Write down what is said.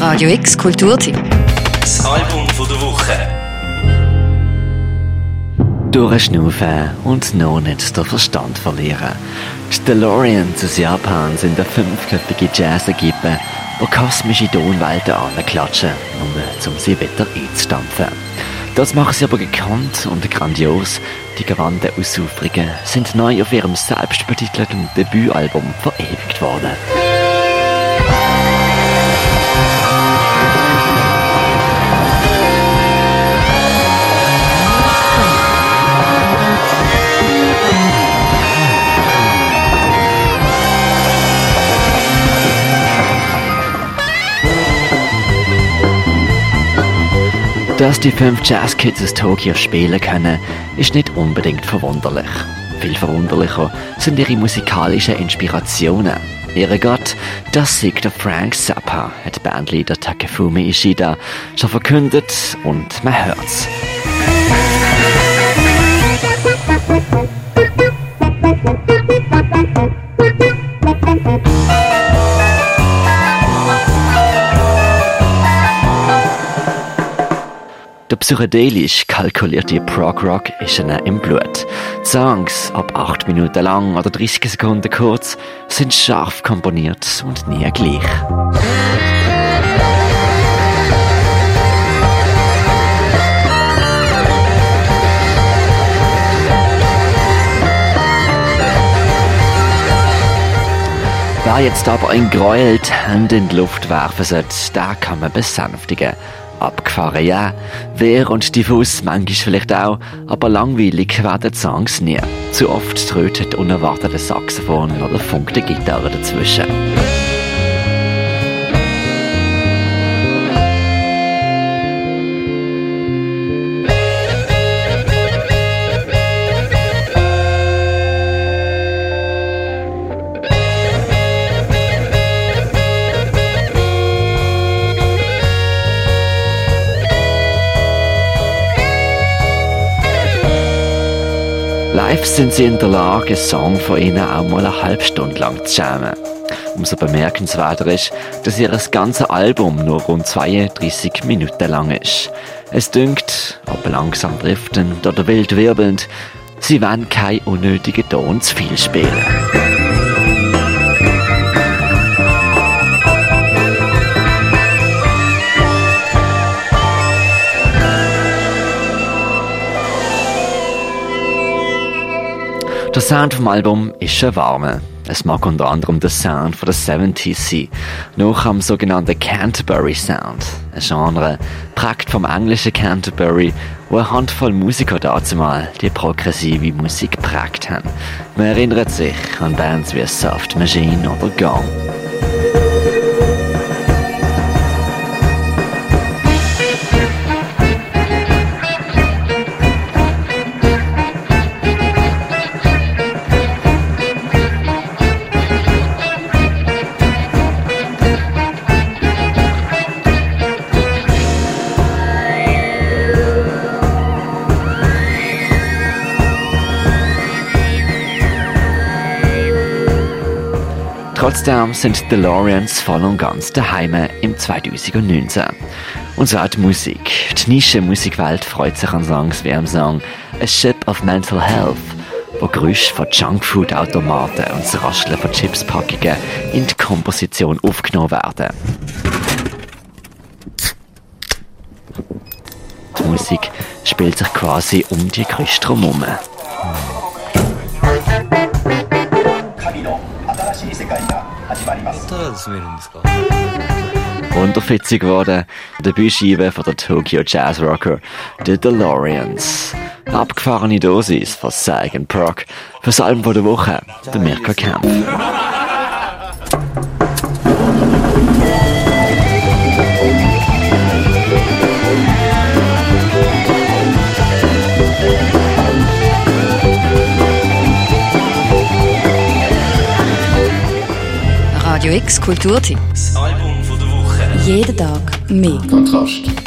Radio X Kulturtipp. Das Album von der Woche. Durchschnaufen und noch nicht den Verstand verlieren. Die DeLoreans aus Japan sind eine fünfköpfige Jazz-Equipe, die kosmische Tonwelten anklatschen, nur um sie wieder einzustampfen. Das machen sie aber gekannt und grandios. Die gewandten Ausuferungen sind neu auf ihrem selbstbetitelten Debütalbum verewigt worden. Dass die fünf Jazzkids aus Tokio spielen können, ist nicht unbedingt verwunderlich. Viel verwunderlicher sind ihre musikalischen Inspirationen. Ihre Gott, das siegt der Frank Zappa, hat Bandleader Takefumi Ishida schon verkündet und man hört's. Psychedelisch kalkulierte Prog-Rock ist ihnen im Blut. Songs, ab 8 Minuten lang oder 30 Sekunden kurz, sind scharf komponiert und nie gleich. Wer jetzt aber ein Gräuel die Hände in die Luft werfen sollte, da kann man besänftigen. Abgefahren ja, wer und diffus manchmal vielleicht auch, aber langweilig werden die Songs nie. Zu oft trötet unerwartete Saxophon oder funkte Gitarre dazwischen. Live sind sie in der Lage, einen Song von ihnen auch mal eine halbe Stunde lang zu jammen. Umso bemerkenswerter ist, dass ihr ganze Album nur rund 32 Minuten lang ist. Es dünkt, ob langsam driftend oder wild wirbelnd, sie wollen keinen unnötigen Ton zu viel spielen. Der Sound vom Album ist ein warmer. Es mag unter anderem der Sound von der 70s sein, noch am sogenannten Canterbury Sound. Ein Genre, prägt vom englischen Canterbury, wo eine Handvoll Musiker dazumal die progressive Musik prägt haben. Man erinnert sich an Bands wie Soft Machine oder Gong. Trotzdem sind DeLoreans voll und ganz daheim im 2019. Und zwar die Musik. Die Nische-Musikwelt freut sich an Songs wie am Song A Ship of Mental Health, wo Geräusche von Junkfood-Automaten und das Rascheln von Chipspackungen in die Komposition aufgenommen werden. Die Musik spielt sich quasi um die Gerüste herum. Wunderfitzig geworden, der Büscheibe von der Tokyo Jazz Rocker, The DeLoreans. Abgefahrene Dosis von Sag Prog, fürs Album der Woche, der Mirka Kempf. Radio X Kulturtipp. Das Album von der Woche. Jeden Tag mehr. Kontrast.